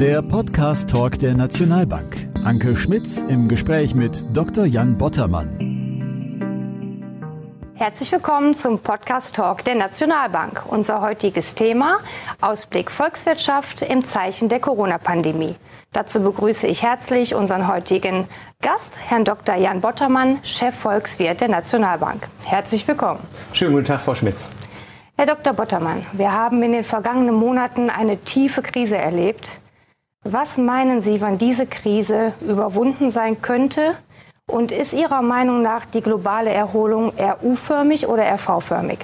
Der Podcast Talk der Nationalbank. Anke Schmitz im Gespräch mit Dr. Jan Bottermann. Herzlich willkommen zum Podcast Talk der Nationalbank. Unser heutiges Thema Ausblick Volkswirtschaft im Zeichen der Corona-Pandemie. Dazu begrüße ich herzlich unseren heutigen Gast, Herrn Dr. Jan Bottermann, Chefvolkswirt der Nationalbank. Herzlich willkommen. Schönen guten Tag, Frau Schmitz. Herr Dr. Bottermann, wir haben in den vergangenen Monaten eine tiefe Krise erlebt. Was meinen Sie, wann diese Krise überwunden sein könnte? Und ist Ihrer Meinung nach die globale Erholung eher U-förmig oder eher V-förmig?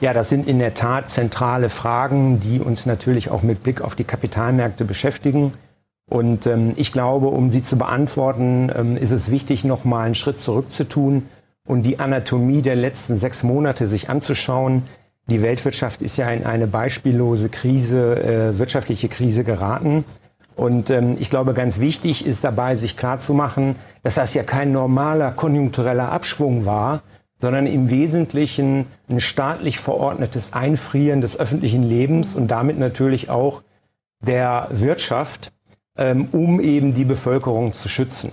Ja, das sind in der Tat zentrale Fragen, die uns natürlich auch mit Blick auf die Kapitalmärkte beschäftigen. Und ähm, ich glaube, um sie zu beantworten, ähm, ist es wichtig, noch mal einen Schritt zurück zu tun und die Anatomie der letzten sechs Monate sich anzuschauen. Die Weltwirtschaft ist ja in eine beispiellose Krise, äh, wirtschaftliche Krise geraten. Und ähm, ich glaube, ganz wichtig ist dabei, sich klarzumachen, dass das ja kein normaler konjunktureller Abschwung war, sondern im Wesentlichen ein staatlich verordnetes Einfrieren des öffentlichen Lebens und damit natürlich auch der Wirtschaft, ähm, um eben die Bevölkerung zu schützen.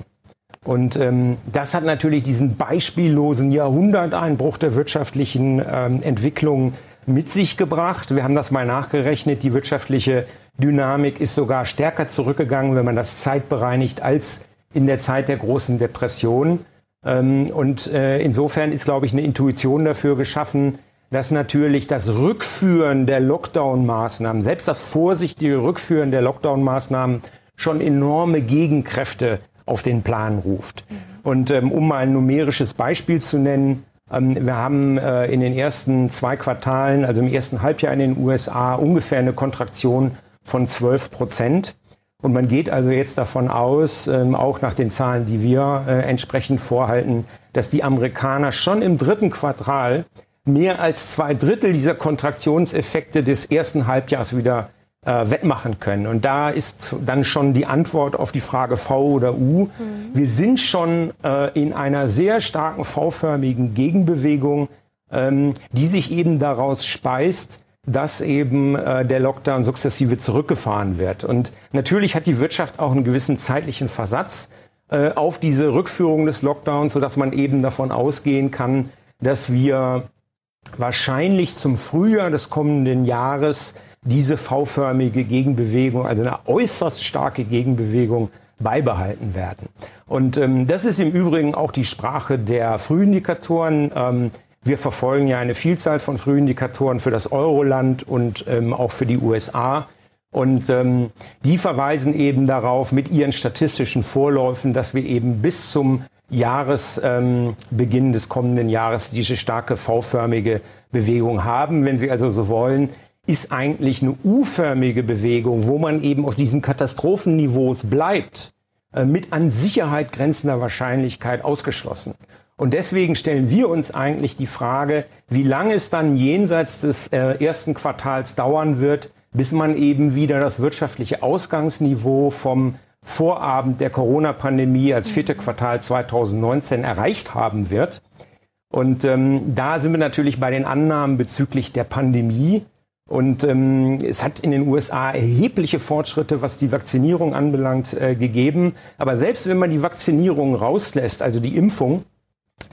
Und ähm, das hat natürlich diesen beispiellosen Jahrhunderteinbruch der wirtschaftlichen ähm, Entwicklung mit sich gebracht. Wir haben das mal nachgerechnet. Die wirtschaftliche Dynamik ist sogar stärker zurückgegangen, wenn man das zeitbereinigt, als in der Zeit der großen Depression. Ähm, und äh, insofern ist, glaube ich, eine Intuition dafür geschaffen, dass natürlich das Rückführen der Lockdown-Maßnahmen, selbst das vorsichtige Rückführen der Lockdown-Maßnahmen schon enorme Gegenkräfte auf den Plan ruft. Mhm. Und ähm, um mal ein numerisches Beispiel zu nennen, ähm, wir haben äh, in den ersten zwei Quartalen, also im ersten Halbjahr in den USA, ungefähr eine Kontraktion von 12 Prozent. Und man geht also jetzt davon aus, ähm, auch nach den Zahlen, die wir äh, entsprechend vorhalten, dass die Amerikaner schon im dritten Quartal mehr als zwei Drittel dieser Kontraktionseffekte des ersten Halbjahres wieder äh, wettmachen können. Und da ist dann schon die Antwort auf die Frage V oder U. Mhm. Wir sind schon äh, in einer sehr starken V-förmigen Gegenbewegung, ähm, die sich eben daraus speist, dass eben äh, der Lockdown sukzessive zurückgefahren wird. Und natürlich hat die Wirtschaft auch einen gewissen zeitlichen Versatz äh, auf diese Rückführung des Lockdowns, sodass man eben davon ausgehen kann, dass wir wahrscheinlich zum Frühjahr des kommenden Jahres diese V-förmige Gegenbewegung, also eine äußerst starke Gegenbewegung beibehalten werden. Und ähm, das ist im Übrigen auch die Sprache der Frühindikatoren. Ähm, wir verfolgen ja eine Vielzahl von Frühindikatoren für das Euroland und ähm, auch für die USA. Und ähm, die verweisen eben darauf mit ihren statistischen Vorläufen, dass wir eben bis zum Jahresbeginn ähm, des kommenden Jahres diese starke V-förmige Bewegung haben. Wenn Sie also so wollen, ist eigentlich eine U-förmige Bewegung, wo man eben auf diesen Katastrophenniveaus bleibt, äh, mit an Sicherheit grenzender Wahrscheinlichkeit ausgeschlossen. Und deswegen stellen wir uns eigentlich die Frage, wie lange es dann jenseits des äh, ersten Quartals dauern wird, bis man eben wieder das wirtschaftliche Ausgangsniveau vom Vorabend der Corona-Pandemie als vierte Quartal 2019 erreicht haben wird. Und ähm, da sind wir natürlich bei den Annahmen bezüglich der Pandemie. Und ähm, es hat in den USA erhebliche Fortschritte, was die Vaccinierung anbelangt, äh, gegeben. Aber selbst wenn man die Vaccinierung rauslässt, also die Impfung,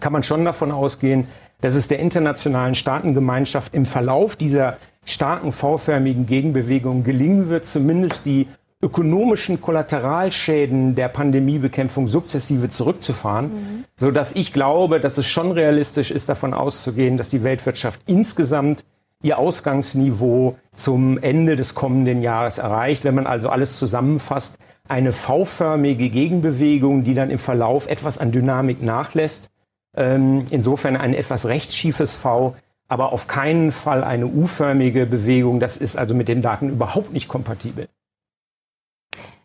kann man schon davon ausgehen, dass es der internationalen Staatengemeinschaft im Verlauf dieser starken V-förmigen Gegenbewegung gelingen wird, zumindest die ökonomischen Kollateralschäden der Pandemiebekämpfung sukzessive zurückzufahren, mhm. so dass ich glaube, dass es schon realistisch ist, davon auszugehen, dass die Weltwirtschaft insgesamt ihr Ausgangsniveau zum Ende des kommenden Jahres erreicht. Wenn man also alles zusammenfasst, eine V-förmige Gegenbewegung, die dann im Verlauf etwas an Dynamik nachlässt. Ähm, insofern ein etwas rechtsschiefes V, aber auf keinen Fall eine U-förmige Bewegung. Das ist also mit den Daten überhaupt nicht kompatibel.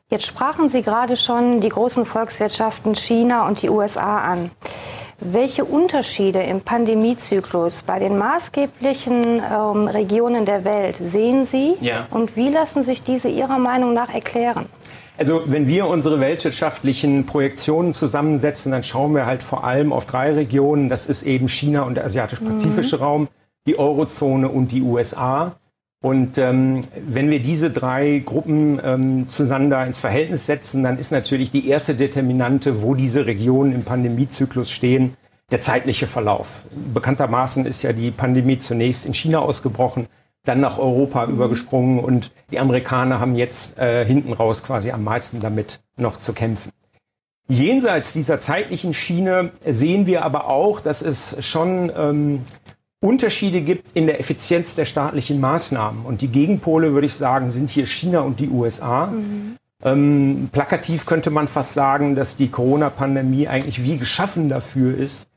Jetzt sprachen Sie gerade schon die großen Volkswirtschaften China und die USA an. Welche Unterschiede im Pandemiezyklus bei den maßgeblichen ähm, Regionen der Welt sehen Sie ja. und wie lassen sich diese Ihrer Meinung nach erklären? Also wenn wir unsere weltwirtschaftlichen Projektionen zusammensetzen, dann schauen wir halt vor allem auf drei Regionen. Das ist eben China und der asiatisch-pazifische mhm. Raum, die Eurozone und die USA. Und ähm, wenn wir diese drei Gruppen ähm, zueinander ins Verhältnis setzen, dann ist natürlich die erste Determinante, wo diese Regionen im Pandemiezyklus stehen, der zeitliche Verlauf. Bekanntermaßen ist ja die Pandemie zunächst in China ausgebrochen, dann nach Europa mhm. übergesprungen und die Amerikaner haben jetzt äh, hinten raus quasi am meisten damit noch zu kämpfen. Jenseits dieser zeitlichen Schiene sehen wir aber auch, dass es schon ähm, Unterschiede gibt in der Effizienz der staatlichen Maßnahmen. Und die Gegenpole, würde ich sagen, sind hier China und die USA. Mhm. Ähm, plakativ könnte man fast sagen, dass die Corona-Pandemie eigentlich wie geschaffen dafür ist,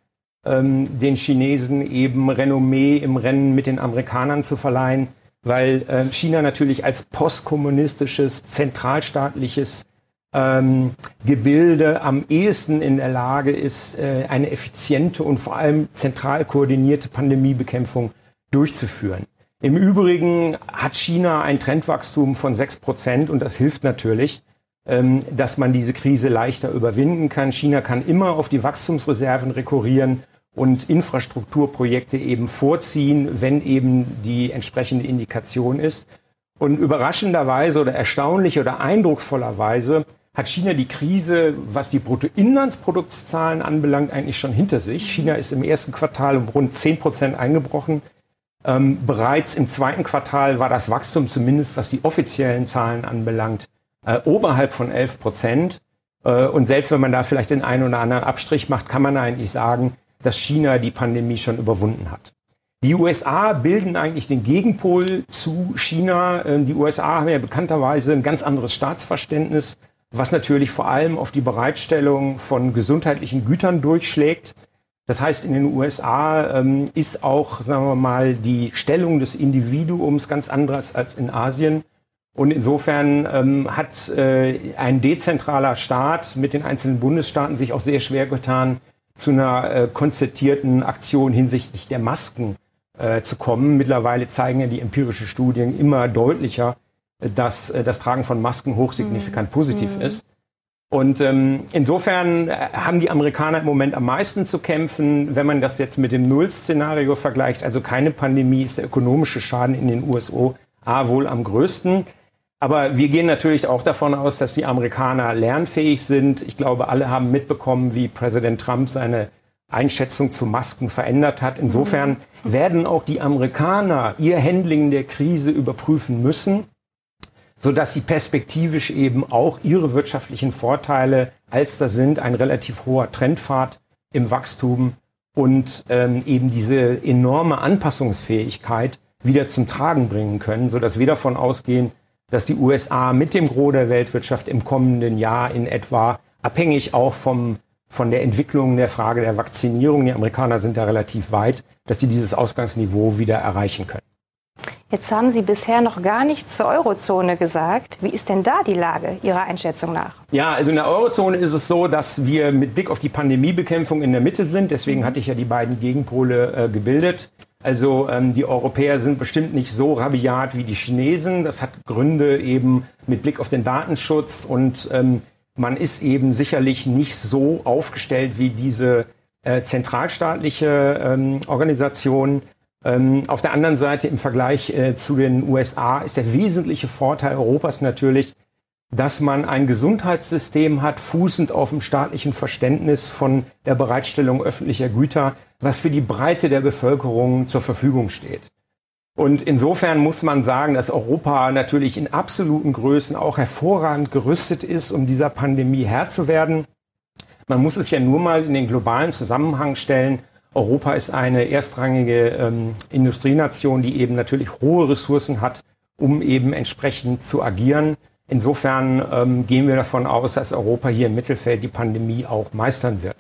ähm, den Chinesen eben Renommee im Rennen mit den Amerikanern zu verleihen, weil äh, China natürlich als postkommunistisches, zentralstaatliches ähm, Gebilde am ehesten in der Lage ist, äh, eine effiziente und vor allem zentral koordinierte Pandemiebekämpfung durchzuführen. Im Übrigen hat China ein Trendwachstum von sechs Prozent und das hilft natürlich, ähm, dass man diese Krise leichter überwinden kann. China kann immer auf die Wachstumsreserven rekurrieren und Infrastrukturprojekte eben vorziehen, wenn eben die entsprechende Indikation ist. Und überraschenderweise oder erstaunlich oder eindrucksvollerweise hat China die Krise, was die Bruttoinlandsproduktzahlen anbelangt, eigentlich schon hinter sich. China ist im ersten Quartal um rund 10 Prozent eingebrochen. Ähm, bereits im zweiten Quartal war das Wachstum zumindest, was die offiziellen Zahlen anbelangt, äh, oberhalb von 11 Prozent. Äh, und selbst wenn man da vielleicht den einen oder anderen Abstrich macht, kann man eigentlich sagen, dass China die Pandemie schon überwunden hat. Die USA bilden eigentlich den Gegenpol zu China. Äh, die USA haben ja bekannterweise ein ganz anderes Staatsverständnis was natürlich vor allem auf die Bereitstellung von gesundheitlichen Gütern durchschlägt. Das heißt, in den USA ähm, ist auch, sagen wir mal, die Stellung des Individuums ganz anders als in Asien. Und insofern ähm, hat äh, ein dezentraler Staat mit den einzelnen Bundesstaaten sich auch sehr schwer getan, zu einer äh, konzertierten Aktion hinsichtlich der Masken äh, zu kommen. Mittlerweile zeigen ja die empirischen Studien immer deutlicher, dass äh, das Tragen von Masken hochsignifikant mhm. positiv mhm. ist. Und ähm, insofern äh, haben die Amerikaner im Moment am meisten zu kämpfen. Wenn man das jetzt mit dem Null-Szenario vergleicht, also keine Pandemie, ist der ökonomische Schaden in den USA wohl am größten. Aber wir gehen natürlich auch davon aus, dass die Amerikaner lernfähig sind. Ich glaube, alle haben mitbekommen, wie Präsident Trump seine Einschätzung zu Masken verändert hat. Insofern mhm. werden auch die Amerikaner ihr Handling der Krise überprüfen müssen so dass sie perspektivisch eben auch ihre wirtschaftlichen Vorteile als da sind, ein relativ hoher Trendpfad im Wachstum und ähm, eben diese enorme Anpassungsfähigkeit wieder zum Tragen bringen können, so dass wir davon ausgehen, dass die USA mit dem Gros der Weltwirtschaft im kommenden Jahr in etwa abhängig auch vom von der Entwicklung der Frage der Vakzinierung, die Amerikaner sind da relativ weit, dass die dieses Ausgangsniveau wieder erreichen können. Jetzt haben Sie bisher noch gar nichts zur Eurozone gesagt. Wie ist denn da die Lage Ihrer Einschätzung nach? Ja, also in der Eurozone ist es so, dass wir mit Blick auf die Pandemiebekämpfung in der Mitte sind. Deswegen hatte ich ja die beiden Gegenpole äh, gebildet. Also ähm, die Europäer sind bestimmt nicht so rabiat wie die Chinesen. Das hat Gründe eben mit Blick auf den Datenschutz und ähm, man ist eben sicherlich nicht so aufgestellt wie diese äh, zentralstaatliche ähm, Organisation. Ähm, auf der anderen Seite im Vergleich äh, zu den USA ist der wesentliche Vorteil Europas natürlich, dass man ein Gesundheitssystem hat, fußend auf dem staatlichen Verständnis von der Bereitstellung öffentlicher Güter, was für die Breite der Bevölkerung zur Verfügung steht. Und insofern muss man sagen, dass Europa natürlich in absoluten Größen auch hervorragend gerüstet ist, um dieser Pandemie Herr zu werden. Man muss es ja nur mal in den globalen Zusammenhang stellen. Europa ist eine erstrangige ähm, Industrienation, die eben natürlich hohe Ressourcen hat, um eben entsprechend zu agieren. Insofern ähm, gehen wir davon aus, dass Europa hier im Mittelfeld die Pandemie auch meistern wird.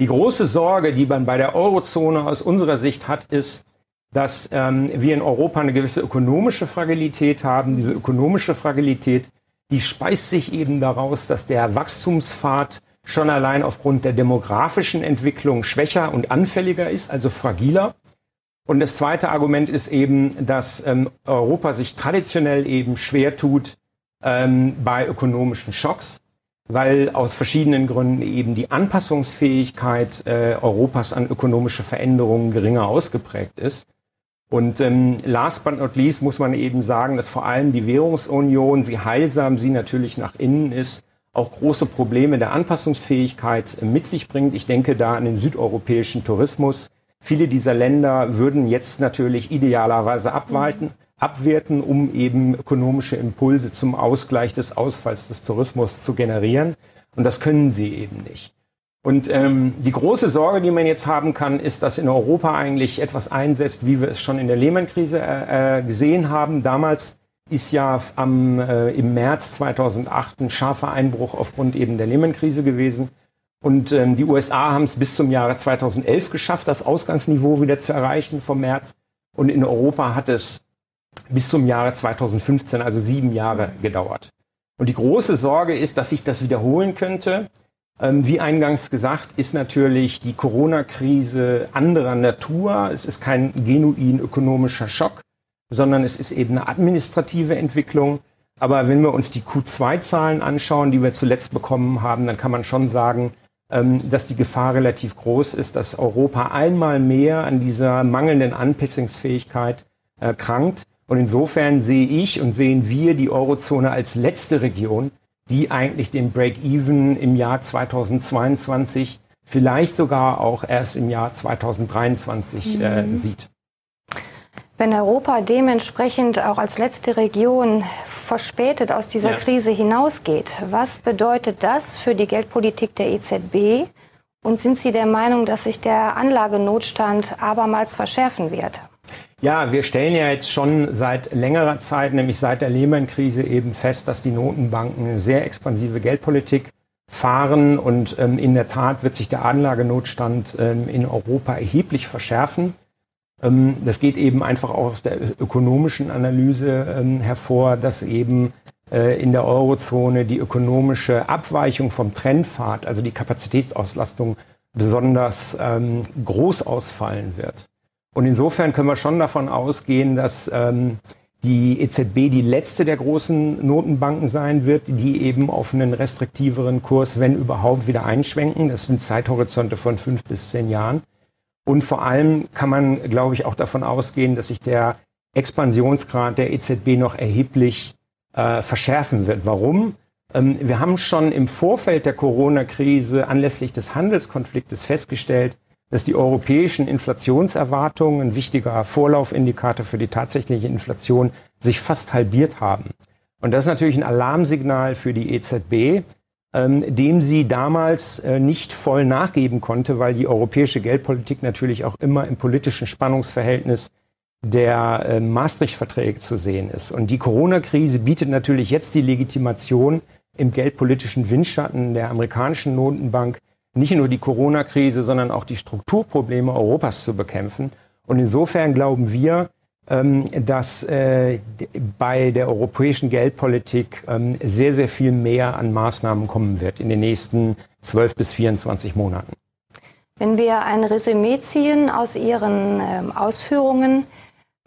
Die große Sorge, die man bei der Eurozone aus unserer Sicht hat, ist, dass ähm, wir in Europa eine gewisse ökonomische Fragilität haben. Diese ökonomische Fragilität, die speist sich eben daraus, dass der Wachstumspfad schon allein aufgrund der demografischen Entwicklung schwächer und anfälliger ist, also fragiler. Und das zweite Argument ist eben, dass ähm, Europa sich traditionell eben schwer tut ähm, bei ökonomischen Schocks, weil aus verschiedenen Gründen eben die Anpassungsfähigkeit äh, Europas an ökonomische Veränderungen geringer ausgeprägt ist. Und ähm, last but not least muss man eben sagen, dass vor allem die Währungsunion, sie heilsam, sie natürlich nach innen ist, auch große Probleme der Anpassungsfähigkeit mit sich bringt. Ich denke da an den südeuropäischen Tourismus. Viele dieser Länder würden jetzt natürlich idealerweise abweiten, abwerten, um eben ökonomische Impulse zum Ausgleich des Ausfalls des Tourismus zu generieren. Und das können sie eben nicht. Und ähm, die große Sorge, die man jetzt haben kann, ist, dass in Europa eigentlich etwas einsetzt, wie wir es schon in der Lehman-Krise äh, äh gesehen haben. Damals ist ja am, äh, im März 2008 ein scharfer Einbruch aufgrund eben der Lehman-Krise gewesen. Und ähm, die USA haben es bis zum Jahre 2011 geschafft, das Ausgangsniveau wieder zu erreichen vom März. Und in Europa hat es bis zum Jahre 2015, also sieben Jahre gedauert. Und die große Sorge ist, dass sich das wiederholen könnte. Ähm, wie eingangs gesagt, ist natürlich die Corona-Krise anderer Natur. Es ist kein genuin ökonomischer Schock, sondern es ist eben eine administrative Entwicklung. Aber wenn wir uns die Q2-Zahlen anschauen, die wir zuletzt bekommen haben, dann kann man schon sagen, ähm, dass die Gefahr relativ groß ist, dass Europa einmal mehr an dieser mangelnden Anpassungsfähigkeit äh, krankt. Und insofern sehe ich und sehen wir die Eurozone als letzte Region, die eigentlich den Break-Even im Jahr 2022, vielleicht sogar auch erst im Jahr 2023 äh, mhm. sieht. Wenn Europa dementsprechend auch als letzte Region verspätet aus dieser ja. Krise hinausgeht, was bedeutet das für die Geldpolitik der EZB? Und sind Sie der Meinung, dass sich der Anlagenotstand abermals verschärfen wird? Ja, wir stellen ja jetzt schon seit längerer Zeit, nämlich seit der Lehman-Krise eben fest, dass die Notenbanken eine sehr expansive Geldpolitik fahren und ähm, in der Tat wird sich der Anlagenotstand ähm, in Europa erheblich verschärfen. Ähm, das geht eben einfach aus der ökonomischen Analyse ähm, hervor, dass eben äh, in der Eurozone die ökonomische Abweichung vom Trendpfad, also die Kapazitätsauslastung, besonders ähm, groß ausfallen wird. Und insofern können wir schon davon ausgehen, dass ähm, die EZB die letzte der großen Notenbanken sein wird, die eben auf einen restriktiveren Kurs, wenn überhaupt, wieder einschwenken. Das sind Zeithorizonte von fünf bis zehn Jahren. Und vor allem kann man, glaube ich, auch davon ausgehen, dass sich der Expansionsgrad der EZB noch erheblich äh, verschärfen wird. Warum? Ähm, wir haben schon im Vorfeld der Corona-Krise anlässlich des Handelskonfliktes festgestellt, dass die europäischen Inflationserwartungen, ein wichtiger Vorlaufindikator für die tatsächliche Inflation, sich fast halbiert haben. Und das ist natürlich ein Alarmsignal für die EZB, ähm, dem sie damals äh, nicht voll nachgeben konnte, weil die europäische Geldpolitik natürlich auch immer im politischen Spannungsverhältnis der äh, Maastricht-Verträge zu sehen ist. Und die Corona-Krise bietet natürlich jetzt die Legitimation im geldpolitischen Windschatten der amerikanischen Notenbank nicht nur die Corona-Krise, sondern auch die Strukturprobleme Europas zu bekämpfen. Und insofern glauben wir, ähm, dass äh, bei der europäischen Geldpolitik ähm, sehr, sehr viel mehr an Maßnahmen kommen wird in den nächsten 12 bis 24 Monaten. Wenn wir ein Resümee ziehen aus Ihren ähm, Ausführungen,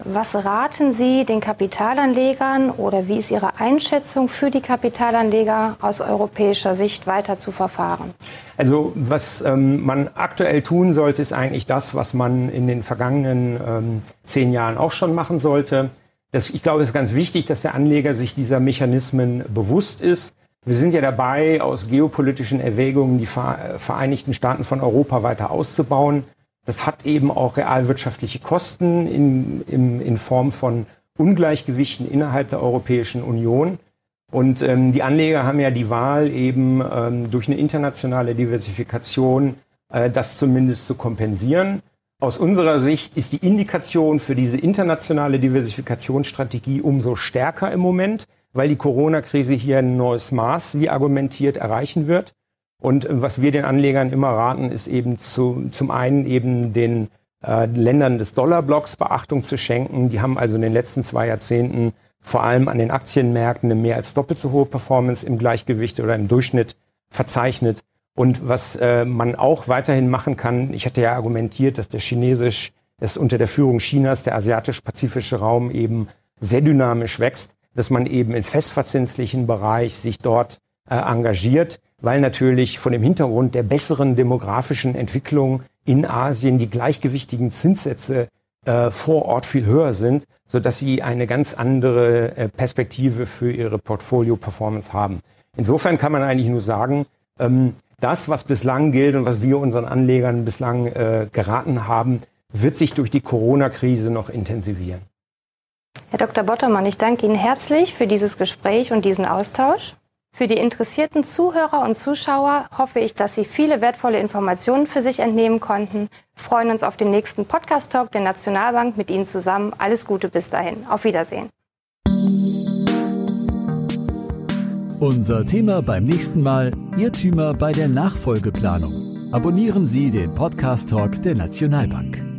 was raten Sie den Kapitalanlegern oder wie ist Ihre Einschätzung für die Kapitalanleger aus europäischer Sicht weiter zu verfahren? Also was ähm, man aktuell tun sollte, ist eigentlich das, was man in den vergangenen ähm, zehn Jahren auch schon machen sollte. Das, ich glaube, es ist ganz wichtig, dass der Anleger sich dieser Mechanismen bewusst ist. Wir sind ja dabei, aus geopolitischen Erwägungen die Vereinigten Staaten von Europa weiter auszubauen. Das hat eben auch realwirtschaftliche Kosten in, in, in Form von Ungleichgewichten innerhalb der Europäischen Union. Und ähm, die Anleger haben ja die Wahl, eben ähm, durch eine internationale Diversifikation äh, das zumindest zu kompensieren. Aus unserer Sicht ist die Indikation für diese internationale Diversifikationsstrategie umso stärker im Moment, weil die Corona-Krise hier ein neues Maß, wie argumentiert, erreichen wird. Und äh, was wir den Anlegern immer raten, ist eben zu, zum einen eben den äh, Ländern des Dollarblocks Beachtung zu schenken. Die haben also in den letzten zwei Jahrzehnten vor allem an den Aktienmärkten eine mehr als doppelt so hohe Performance im Gleichgewicht oder im Durchschnitt verzeichnet. Und was äh, man auch weiterhin machen kann, ich hatte ja argumentiert, dass der Chinesisch, es unter der Führung Chinas, der asiatisch-pazifische Raum eben sehr dynamisch wächst, dass man eben im festverzinslichen Bereich sich dort äh, engagiert weil natürlich von dem Hintergrund der besseren demografischen Entwicklung in Asien die gleichgewichtigen Zinssätze äh, vor Ort viel höher sind, so dass sie eine ganz andere äh, Perspektive für ihre Portfolio-Performance haben. Insofern kann man eigentlich nur sagen, ähm, das, was bislang gilt und was wir unseren Anlegern bislang äh, geraten haben, wird sich durch die Corona-Krise noch intensivieren. Herr Dr. Bottermann, ich danke Ihnen herzlich für dieses Gespräch und diesen Austausch. Für die interessierten Zuhörer und Zuschauer hoffe ich, dass Sie viele wertvolle Informationen für sich entnehmen konnten. Wir freuen uns auf den nächsten Podcast-Talk der Nationalbank mit Ihnen zusammen. Alles Gute bis dahin. Auf Wiedersehen. Unser Thema beim nächsten Mal Irrtümer bei der Nachfolgeplanung. Abonnieren Sie den Podcast Talk der Nationalbank.